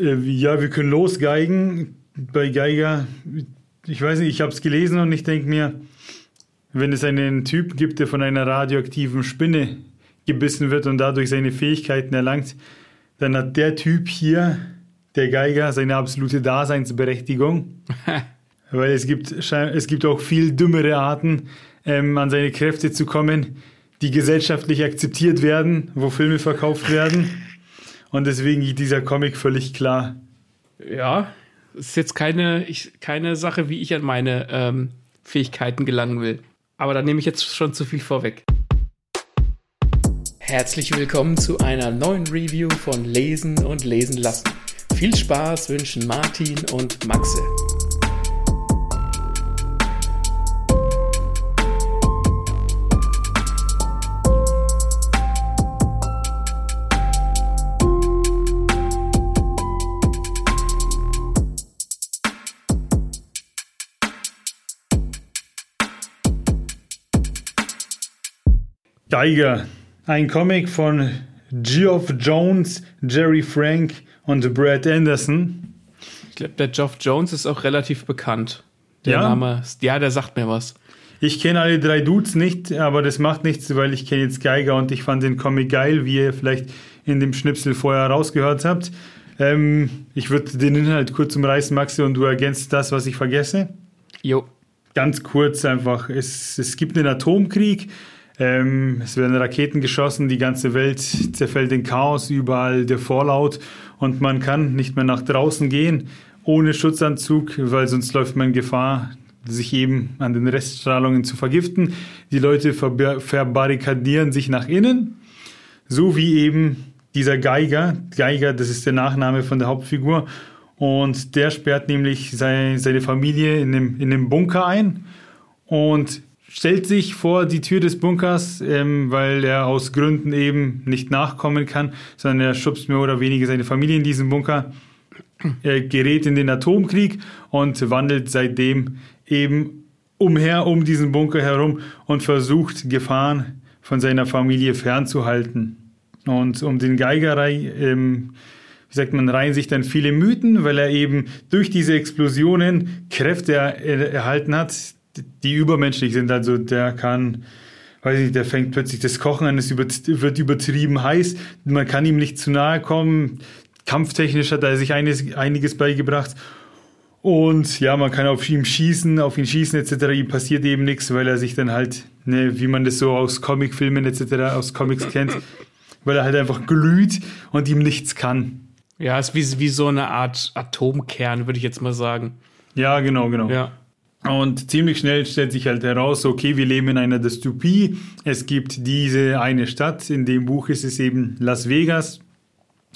Äh, ja, wir können losgeigen. Bei Geiger, ich weiß nicht, ich habe es gelesen und ich denke mir, wenn es einen Typ gibt, der von einer radioaktiven Spinne gebissen wird und dadurch seine Fähigkeiten erlangt, dann hat der Typ hier, der Geiger, seine absolute Daseinsberechtigung. Weil es gibt, es gibt auch viel dümmere Arten, ähm, an seine Kräfte zu kommen, die gesellschaftlich akzeptiert werden, wo Filme verkauft werden. Und deswegen dieser Comic völlig klar. Ja, ist jetzt keine, ich, keine Sache, wie ich an meine ähm, Fähigkeiten gelangen will. Aber da nehme ich jetzt schon zu viel vorweg. Herzlich willkommen zu einer neuen Review von Lesen und Lesen lassen. Viel Spaß wünschen Martin und Maxe. Geiger, ein Comic von Geoff Jones, Jerry Frank und Brad Anderson. Ich glaube, der Geoff Jones ist auch relativ bekannt. Der ja? Name, ja, der sagt mir was. Ich kenne alle drei Dudes nicht, aber das macht nichts, weil ich kenne jetzt Geiger und ich fand den Comic geil, wie ihr vielleicht in dem Schnipsel vorher rausgehört habt. Ähm, ich würde den Inhalt kurz umreißen, Maxi, und du ergänzt das, was ich vergesse. Jo. Ganz kurz einfach. Es, es gibt einen Atomkrieg ähm, es werden Raketen geschossen, die ganze Welt zerfällt in Chaos, überall der Vorlaut und man kann nicht mehr nach draußen gehen ohne Schutzanzug, weil sonst läuft man Gefahr, sich eben an den Reststrahlungen zu vergiften. Die Leute verbarrikadieren sich nach innen, so wie eben dieser Geiger. Geiger, das ist der Nachname von der Hauptfigur. Und der sperrt nämlich seine, seine Familie in dem, in dem Bunker ein. Und stellt sich vor die Tür des Bunkers, ähm, weil er aus Gründen eben nicht nachkommen kann, sondern er schubst mehr oder weniger seine Familie in diesen Bunker. Er gerät in den Atomkrieg und wandelt seitdem eben umher um diesen Bunker herum und versucht Gefahren von seiner Familie fernzuhalten. Und um den Geigerei, ähm, wie sagt man, reihen sich dann viele Mythen, weil er eben durch diese Explosionen Kräfte erhalten hat, die übermenschlich sind. Also der kann, weiß ich nicht, der fängt plötzlich das Kochen an, es wird übertrieben heiß, man kann ihm nicht zu nahe kommen. Kampftechnisch hat er sich einiges, einiges beigebracht. Und ja, man kann auf ihn schießen, auf ihn schießen etc. Ihm passiert eben nichts, weil er sich dann halt, ne, wie man das so aus Comicfilmen etc., aus Comics kennt, weil er halt einfach glüht und ihm nichts kann. Ja, ist wie, wie so eine Art Atomkern, würde ich jetzt mal sagen. Ja, genau, genau. Ja. Und ziemlich schnell stellt sich halt heraus, okay, wir leben in einer Dystopie. Es gibt diese eine Stadt. In dem Buch ist es eben Las Vegas.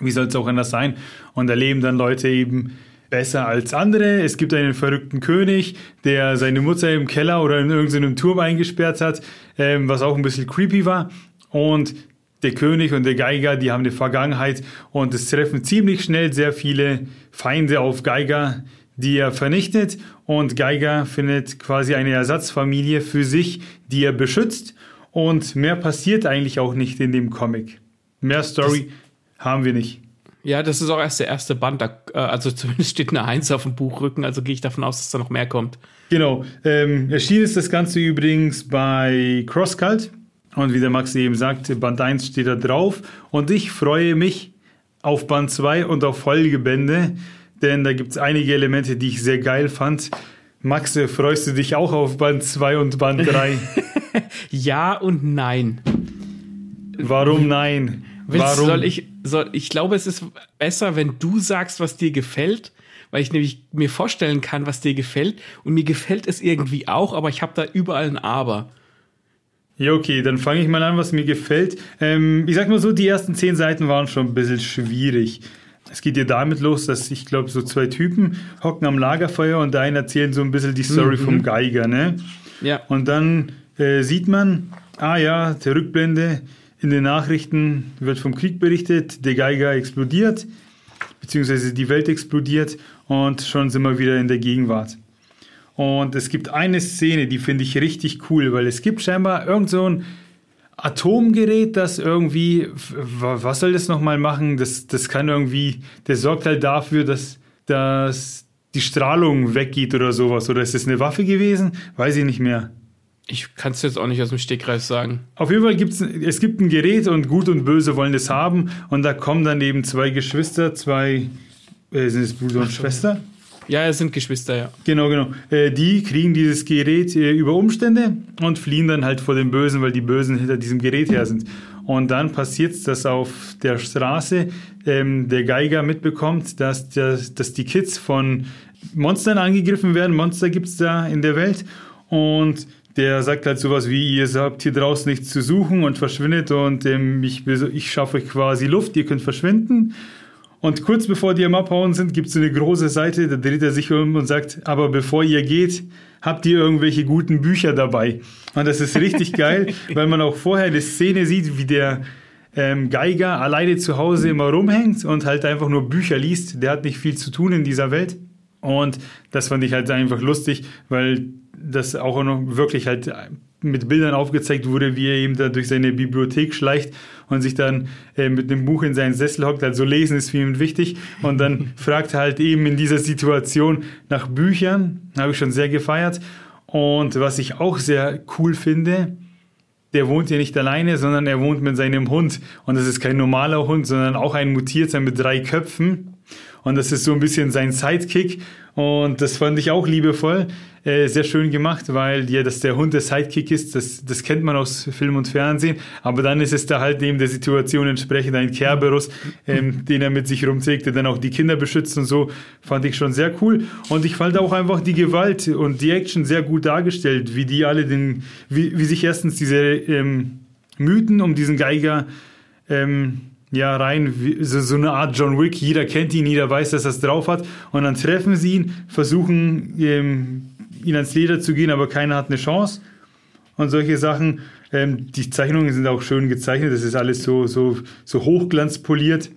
Wie soll es auch anders sein? Und da leben dann Leute eben besser als andere. Es gibt einen verrückten König, der seine Mutter im Keller oder in irgendeinem Turm eingesperrt hat, ähm, was auch ein bisschen creepy war. Und der König und der Geiger, die haben eine Vergangenheit und es treffen ziemlich schnell sehr viele Feinde auf Geiger, die er vernichtet und Geiger findet quasi eine Ersatzfamilie für sich, die er beschützt und mehr passiert eigentlich auch nicht in dem Comic. Mehr Story das, haben wir nicht. Ja, das ist auch erst der erste Band, da, äh, also zumindest steht eine Eins auf dem Buchrücken, also gehe ich davon aus, dass da noch mehr kommt. Genau. Ähm, erschienen ist das Ganze übrigens bei CrossCult und wie der Max eben sagt, Band 1 steht da drauf und ich freue mich auf Band 2 und auf Folgebände denn da gibt es einige Elemente, die ich sehr geil fand. Max, freust du dich auch auf Band 2 und Band 3? ja und nein. Warum nein? Willst, Warum? Soll ich, soll, ich glaube, es ist besser, wenn du sagst, was dir gefällt, weil ich nämlich mir vorstellen kann, was dir gefällt. Und mir gefällt es irgendwie auch, aber ich habe da überall ein Aber. Ja, okay, dann fange ich mal an, was mir gefällt. Ähm, ich sag mal so, die ersten zehn Seiten waren schon ein bisschen schwierig. Es geht ja damit los, dass ich glaube, so zwei Typen hocken am Lagerfeuer und der eine erzählen so ein bisschen die Story mhm. vom Geiger, ne? Ja. Und dann äh, sieht man, ah ja, der Rückblende in den Nachrichten wird vom Krieg berichtet, der Geiger explodiert, beziehungsweise die Welt explodiert und schon sind wir wieder in der Gegenwart. Und es gibt eine Szene, die finde ich richtig cool, weil es gibt scheinbar irgend so ein Atomgerät, das irgendwie, was soll das nochmal machen? Das, das kann irgendwie, der sorgt halt dafür, dass, dass die Strahlung weggeht oder sowas. Oder ist es eine Waffe gewesen? Weiß ich nicht mehr. Ich kann es jetzt auch nicht aus dem Stegreif sagen. Auf jeden Fall gibt es, gibt ein Gerät und Gut und Böse wollen es haben. Und da kommen dann eben zwei Geschwister, zwei, äh, sind es Bruder und Schwester? Ja, es sind Geschwister, ja. Genau, genau. Äh, die kriegen dieses Gerät äh, über Umstände und fliehen dann halt vor den Bösen, weil die Bösen hinter diesem Gerät her sind. Und dann passiert es, dass auf der Straße ähm, der Geiger mitbekommt, dass, dass, dass die Kids von Monstern angegriffen werden. Monster gibt es da in der Welt. Und der sagt halt sowas wie, ihr habt hier draußen nichts zu suchen und verschwindet und ähm, ich, ich schaffe euch quasi Luft, ihr könnt verschwinden. Und kurz bevor die am Abhauen sind, gibt es eine große Seite, da dreht er sich um und sagt, aber bevor ihr geht, habt ihr irgendwelche guten Bücher dabei. Und das ist richtig geil, weil man auch vorher eine Szene sieht, wie der ähm, Geiger alleine zu Hause immer rumhängt und halt einfach nur Bücher liest. Der hat nicht viel zu tun in dieser Welt. Und das fand ich halt einfach lustig, weil das auch noch wirklich halt mit Bildern aufgezeigt wurde, wie er eben da durch seine Bibliothek schleicht und sich dann äh, mit einem Buch in seinen Sessel hockt. Also lesen ist für ihn wichtig. Und dann fragt er halt eben in dieser Situation nach Büchern. Habe ich schon sehr gefeiert. Und was ich auch sehr cool finde, der wohnt hier nicht alleine, sondern er wohnt mit seinem Hund. Und das ist kein normaler Hund, sondern auch ein mutierter mit drei Köpfen. Und das ist so ein bisschen sein Sidekick. Und das fand ich auch liebevoll, äh, sehr schön gemacht, weil ja, dass der Hund der Sidekick ist, das, das kennt man aus Film und Fernsehen. Aber dann ist es da halt neben der Situation entsprechend ein Kerberus, ähm, den er mit sich rumträgt, der dann auch die Kinder beschützt und so. Fand ich schon sehr cool. Und ich fand auch einfach die Gewalt und die Action sehr gut dargestellt, wie die alle den, wie, wie sich erstens diese ähm, Mythen um diesen Geiger ähm, ja rein, so, so eine Art John Wick. Jeder kennt ihn, jeder weiß, dass er es drauf hat. Und dann treffen sie ihn, versuchen ähm, ihn ans Leder zu gehen, aber keiner hat eine Chance. Und solche Sachen. Ähm, die Zeichnungen sind auch schön gezeichnet. Das ist alles so, so, so hochglanzpoliert.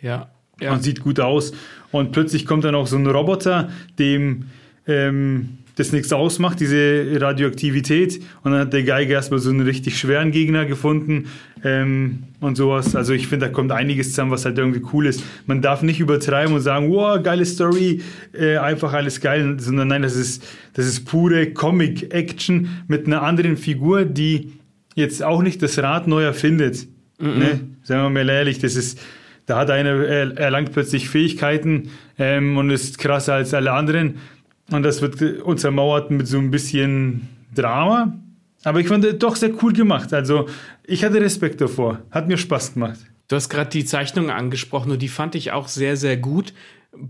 Ja, ja. Und sieht gut aus. Und plötzlich kommt dann auch so ein Roboter, dem ähm, das nichts ausmacht, diese Radioaktivität. Und dann hat der Geiger erstmal so einen richtig schweren Gegner gefunden ähm, und sowas. Also ich finde, da kommt einiges zusammen, was halt irgendwie cool ist. Man darf nicht übertreiben und sagen, wow, geile Story, äh, einfach alles geil, sondern nein, das ist, das ist pure Comic-Action mit einer anderen Figur, die jetzt auch nicht das Rad neu erfindet. Mm -mm. Ne? Sagen wir mal ehrlich, das ist, da hat einer er, erlangt plötzlich Fähigkeiten ähm, und ist krasser als alle anderen. Und das wird untermauert mit so ein bisschen Drama. Aber ich fand es doch sehr cool gemacht. Also ich hatte Respekt davor. Hat mir Spaß gemacht. Du hast gerade die Zeichnung angesprochen und die fand ich auch sehr, sehr gut.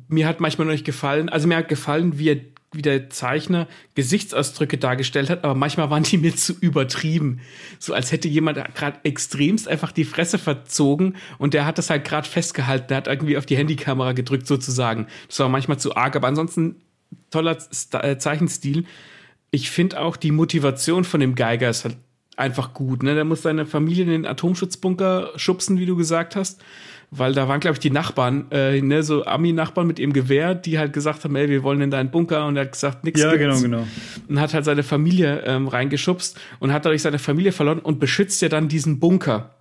Mir hat manchmal noch nicht gefallen, also mir hat gefallen, wie, er, wie der Zeichner Gesichtsausdrücke dargestellt hat, aber manchmal waren die mir zu übertrieben. So als hätte jemand gerade extremst einfach die Fresse verzogen und der hat das halt gerade festgehalten, der hat irgendwie auf die Handykamera gedrückt sozusagen. Das war manchmal zu arg, aber ansonsten toller äh, Zeichenstil. Ich finde auch die Motivation von dem Geiger ist halt einfach gut. Ne? Der muss seine Familie in den Atomschutzbunker schubsen, wie du gesagt hast. Weil da waren, glaube ich, die Nachbarn, äh, ne, so Ami-Nachbarn mit ihrem Gewehr, die halt gesagt haben, ey, wir wollen in deinen Bunker und er hat gesagt, nix Ja, gibt's. genau, genau. Und hat halt seine Familie ähm, reingeschubst und hat dadurch seine Familie verloren und beschützt ja dann diesen Bunker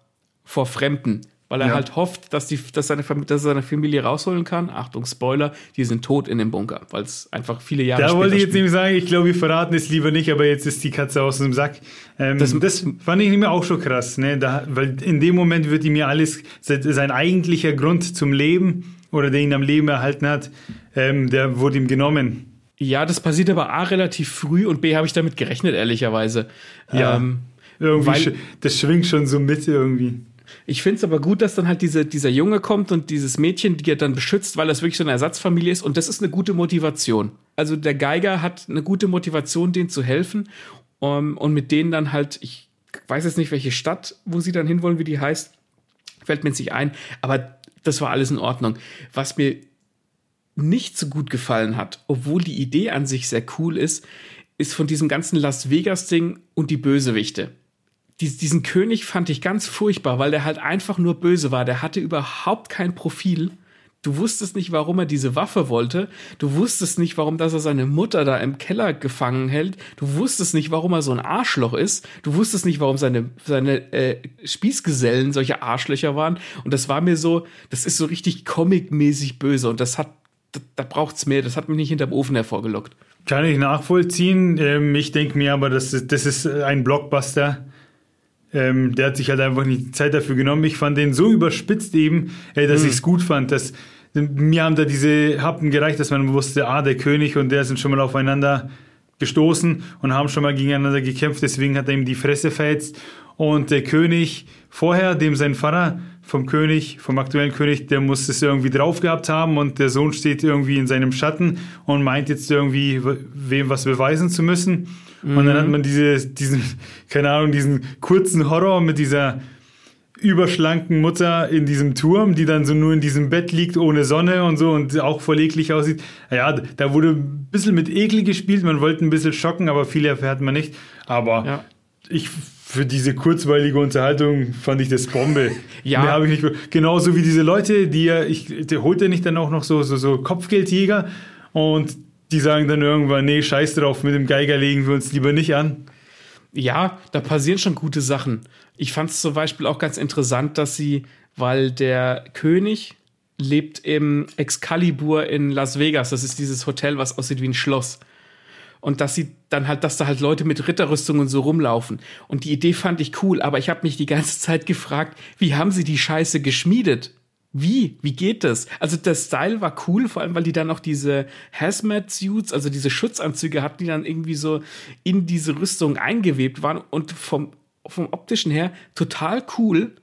vor Fremden weil er ja. halt hofft, dass, die, dass, seine, dass er seine Familie rausholen kann. Achtung, Spoiler, die sind tot in dem Bunker, weil es einfach viele Jahre Da wollte ich jetzt nämlich sagen, ich glaube, wir verraten es lieber nicht, aber jetzt ist die Katze aus dem Sack. Ähm, das, das, fand ich mir auch schon krass, ne? Da, weil in dem Moment wird ihm ja alles, sein eigentlicher Grund zum Leben oder der ihn am Leben erhalten hat, ähm, der wurde ihm genommen. Ja, das passiert aber A relativ früh und B habe ich damit gerechnet, ehrlicherweise. Ja, ähm, irgendwie, weil, das schwingt schon so mit irgendwie. Ich finde es aber gut, dass dann halt diese, dieser Junge kommt und dieses Mädchen, die er dann beschützt, weil das wirklich so eine Ersatzfamilie ist. Und das ist eine gute Motivation. Also der Geiger hat eine gute Motivation, denen zu helfen. Um, und mit denen dann halt, ich weiß jetzt nicht, welche Stadt, wo sie dann hinwollen, wie die heißt, fällt mir jetzt nicht ein. Aber das war alles in Ordnung. Was mir nicht so gut gefallen hat, obwohl die Idee an sich sehr cool ist, ist von diesem ganzen Las Vegas-Ding und die Bösewichte diesen König fand ich ganz furchtbar, weil der halt einfach nur böse war. Der hatte überhaupt kein Profil. Du wusstest nicht, warum er diese Waffe wollte. Du wusstest nicht, warum dass er seine Mutter da im Keller gefangen hält. Du wusstest nicht, warum er so ein Arschloch ist. Du wusstest nicht, warum seine, seine äh, Spießgesellen solche Arschlöcher waren. Und das war mir so, das ist so richtig comic-mäßig böse. Und das hat, da, da braucht's mehr. Das hat mich nicht hinterm Ofen hervorgelockt. Kann ich nachvollziehen. Ähm, ich denke mir aber, das ist, das ist ein Blockbuster. Ähm, der hat sich halt einfach nicht die Zeit dafür genommen. Ich fand den so überspitzt eben, äh, dass mhm. ich es gut fand, dass mir haben da diese Happen gereicht, dass man wusste, ah, der König und der sind schon mal aufeinander gestoßen und haben schon mal gegeneinander gekämpft, deswegen hat er ihm die Fresse verhetzt. Und der König vorher, dem sein Vater vom König, vom aktuellen König, der muss es irgendwie drauf gehabt haben und der Sohn steht irgendwie in seinem Schatten und meint jetzt irgendwie, wem was beweisen zu müssen. Mhm. Und dann hat man diese, diesen, keine Ahnung, diesen kurzen Horror mit dieser überschlanken Mutter in diesem Turm, die dann so nur in diesem Bett liegt ohne Sonne und so und auch voll eklig aussieht. Ja, da wurde ein bisschen mit Ekel gespielt, man wollte ein bisschen schocken, aber viel erfährt man nicht. Aber ja. ich für diese kurzweilige Unterhaltung fand ich das Bombe. ja. Mehr habe ich nicht. Genauso wie diese Leute, die ja, ich, der holt ja nicht dann auch noch so, so, so Kopfgeldjäger und die sagen dann irgendwann, nee, scheiß drauf, mit dem Geiger legen wir uns lieber nicht an. Ja, da passieren schon gute Sachen. Ich fand es zum Beispiel auch ganz interessant, dass sie, weil der König lebt im Excalibur in Las Vegas, das ist dieses Hotel, was aussieht wie ein Schloss. Und dass sie dann halt, dass da halt Leute mit Ritterrüstungen so rumlaufen. Und die Idee fand ich cool, aber ich habe mich die ganze Zeit gefragt, wie haben sie die Scheiße geschmiedet? Wie? Wie geht das? Also der Style war cool, vor allem weil die dann noch diese Hazmat-Suits, also diese Schutzanzüge hatten, die dann irgendwie so in diese Rüstung eingewebt waren und vom vom optischen her total cool,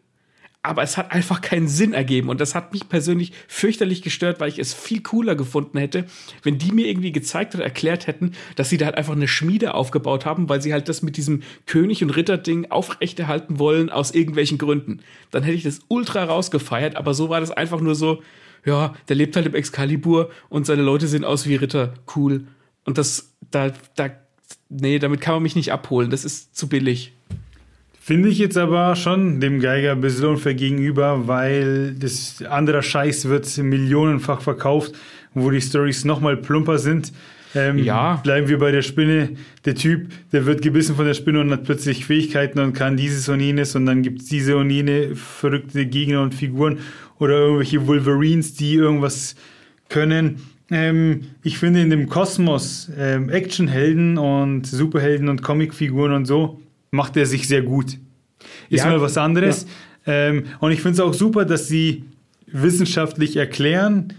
aber es hat einfach keinen Sinn ergeben und das hat mich persönlich fürchterlich gestört, weil ich es viel cooler gefunden hätte, wenn die mir irgendwie gezeigt oder erklärt hätten, dass sie da halt einfach eine Schmiede aufgebaut haben, weil sie halt das mit diesem König und Ritter-Ding aufrechterhalten wollen aus irgendwelchen Gründen. Dann hätte ich das ultra rausgefeiert, aber so war das einfach nur so, ja, der lebt halt im Excalibur und seine Leute sehen aus wie Ritter, cool. Und das, da, da, nee, damit kann man mich nicht abholen, das ist zu billig. Finde ich jetzt aber schon dem Geiger ein bisschen unfair gegenüber, weil das anderer Scheiß wird millionenfach verkauft, wo die Stories nochmal plumper sind. Ähm, ja. Bleiben wir bei der Spinne. Der Typ, der wird gebissen von der Spinne und hat plötzlich Fähigkeiten und kann dieses und jenes und dann gibt es diese und jene verrückte Gegner und Figuren oder irgendwelche Wolverines, die irgendwas können. Ähm, ich finde in dem Kosmos ähm, Actionhelden und Superhelden und Comicfiguren und so macht er sich sehr gut. Ist ja, mal was anderes. Ja. Ähm, und ich finde es auch super, dass sie wissenschaftlich erklären,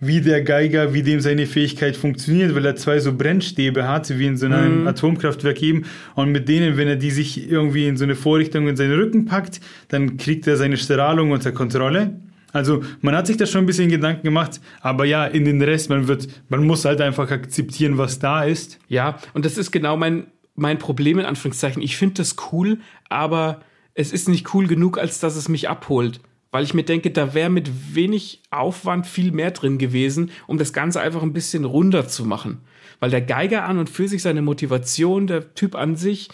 wie der Geiger, wie dem seine Fähigkeit funktioniert, weil er zwei so Brennstäbe hat, wie in so einem mhm. Atomkraftwerk eben. Und mit denen, wenn er die sich irgendwie in so eine Vorrichtung in seinen Rücken packt, dann kriegt er seine Strahlung unter Kontrolle. Also man hat sich da schon ein bisschen Gedanken gemacht, aber ja, in den Rest, man wird, man muss halt einfach akzeptieren, was da ist. Ja, und das ist genau mein, mein Problem in Anführungszeichen. Ich finde das cool, aber es ist nicht cool genug, als dass es mich abholt. Weil ich mir denke, da wäre mit wenig Aufwand viel mehr drin gewesen, um das Ganze einfach ein bisschen runder zu machen. Weil der Geiger an und für sich seine Motivation, der Typ an sich,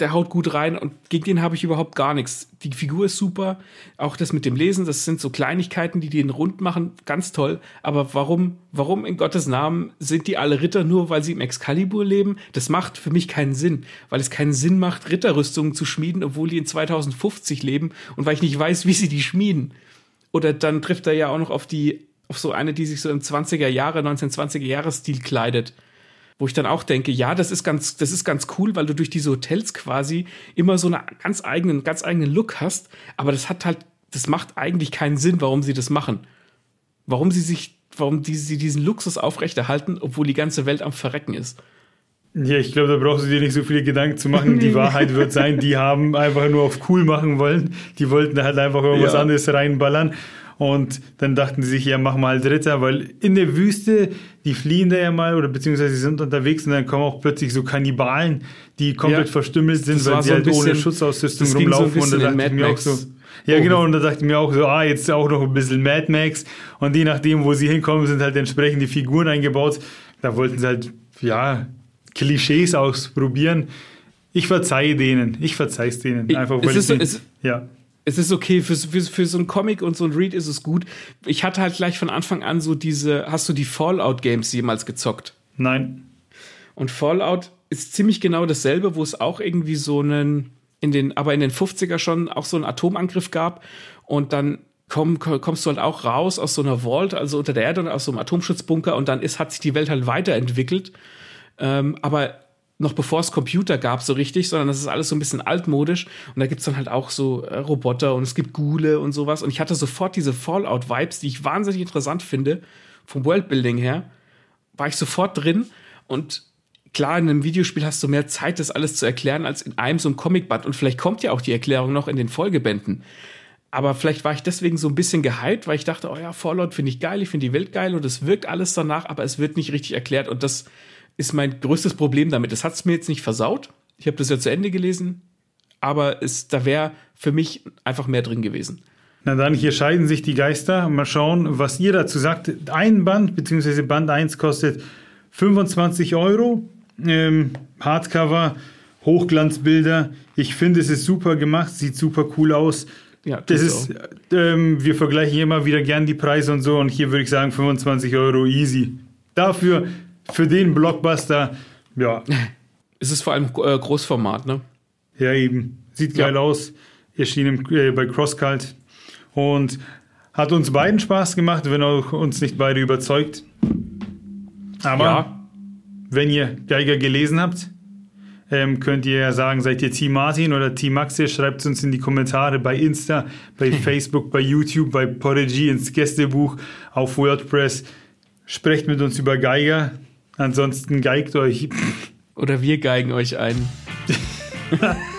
der haut gut rein und gegen den habe ich überhaupt gar nichts. Die Figur ist super, auch das mit dem Lesen, das sind so Kleinigkeiten, die den rund machen, ganz toll. Aber warum, warum in Gottes Namen sind die alle Ritter nur, weil sie im Excalibur leben? Das macht für mich keinen Sinn, weil es keinen Sinn macht, Ritterrüstungen zu schmieden, obwohl die in 2050 leben und weil ich nicht weiß, wie sie die schmieden. Oder dann trifft er ja auch noch auf die, auf so eine, die sich so im 20er Jahre, 1920er Jahre Stil kleidet wo ich dann auch denke, ja, das ist ganz, das ist ganz cool, weil du durch diese Hotels quasi immer so einen ganz eigenen, ganz eigenen Look hast. Aber das hat halt, das macht eigentlich keinen Sinn, warum sie das machen. Warum sie sich, warum die, sie diesen Luxus aufrechterhalten, obwohl die ganze Welt am Verrecken ist. Ja, ich glaube, da brauchst du dir nicht so viele Gedanken zu machen. Die Wahrheit wird sein, die haben einfach nur auf cool machen wollen. Die wollten halt einfach irgendwas ja. anderes reinballern. Und dann dachten sie sich, ja, mach mal Dritter, weil in der Wüste, die fliehen da ja mal oder beziehungsweise sie sind unterwegs und dann kommen auch plötzlich so Kannibalen, die komplett ja, verstümmelt sind, weil sie so halt bisschen, ohne Schutzausrüstung rumlaufen. So und da dachte ich mir auch so, ja, oh. genau, und da dachte ich mir auch so, ah, jetzt auch noch ein bisschen Mad Max. Und je nachdem, wo sie hinkommen, sind halt entsprechend die Figuren eingebaut. Da wollten sie halt, ja, Klischees ausprobieren. Ich verzeihe denen. Ich verzeihe es denen. Einfach, weil es ist, so, es, ja es ist okay, für, für, für so ein Comic und so ein Read ist es gut. Ich hatte halt gleich von Anfang an so diese, hast du die Fallout-Games jemals gezockt? Nein. Und Fallout ist ziemlich genau dasselbe, wo es auch irgendwie so einen, in den, aber in den 50er schon auch so einen Atomangriff gab und dann komm, kommst du halt auch raus aus so einer Vault, also unter der Erde und aus so einem Atomschutzbunker und dann ist, hat sich die Welt halt weiterentwickelt. Ähm, aber noch bevor es Computer gab, so richtig, sondern das ist alles so ein bisschen altmodisch. Und da gibt es dann halt auch so äh, Roboter und es gibt Gule und sowas. Und ich hatte sofort diese Fallout-Vibes, die ich wahnsinnig interessant finde, vom Worldbuilding her. War ich sofort drin. Und klar, in einem Videospiel hast du mehr Zeit, das alles zu erklären, als in einem so einem Comicband. Und vielleicht kommt ja auch die Erklärung noch in den Folgebänden. Aber vielleicht war ich deswegen so ein bisschen gehypt, weil ich dachte, oh ja, Fallout finde ich geil, ich finde die Welt geil und es wirkt alles danach, aber es wird nicht richtig erklärt. Und das ist mein größtes Problem damit. Das hat es mir jetzt nicht versaut. Ich habe das ja zu Ende gelesen, aber es, da wäre für mich einfach mehr drin gewesen. Na dann, hier scheiden sich die Geister. Mal schauen, was ihr dazu sagt. Ein Band, beziehungsweise Band 1 kostet 25 Euro. Ähm, Hardcover, Hochglanzbilder. Ich finde, es ist super gemacht, sieht super cool aus. Ja, das ist, ähm, wir vergleichen immer wieder gern die Preise und so und hier würde ich sagen 25 Euro easy. Dafür für den Blockbuster, ja. Es ist vor allem äh, Großformat, ne? Ja, eben. Sieht geil ja. aus. Erschien im, äh, bei CrossCult. Und hat uns beiden Spaß gemacht, wenn auch uns nicht beide überzeugt. Aber ja. wenn ihr Geiger gelesen habt, ähm, könnt ihr ja sagen, seid ihr Team Martin oder Team Maxe? Schreibt es uns in die Kommentare bei Insta, bei Facebook, bei YouTube, bei Podigy, ins Gästebuch, auf WordPress. Sprecht mit uns über Geiger. Ansonsten geigt euch. Oder wir geigen euch ein.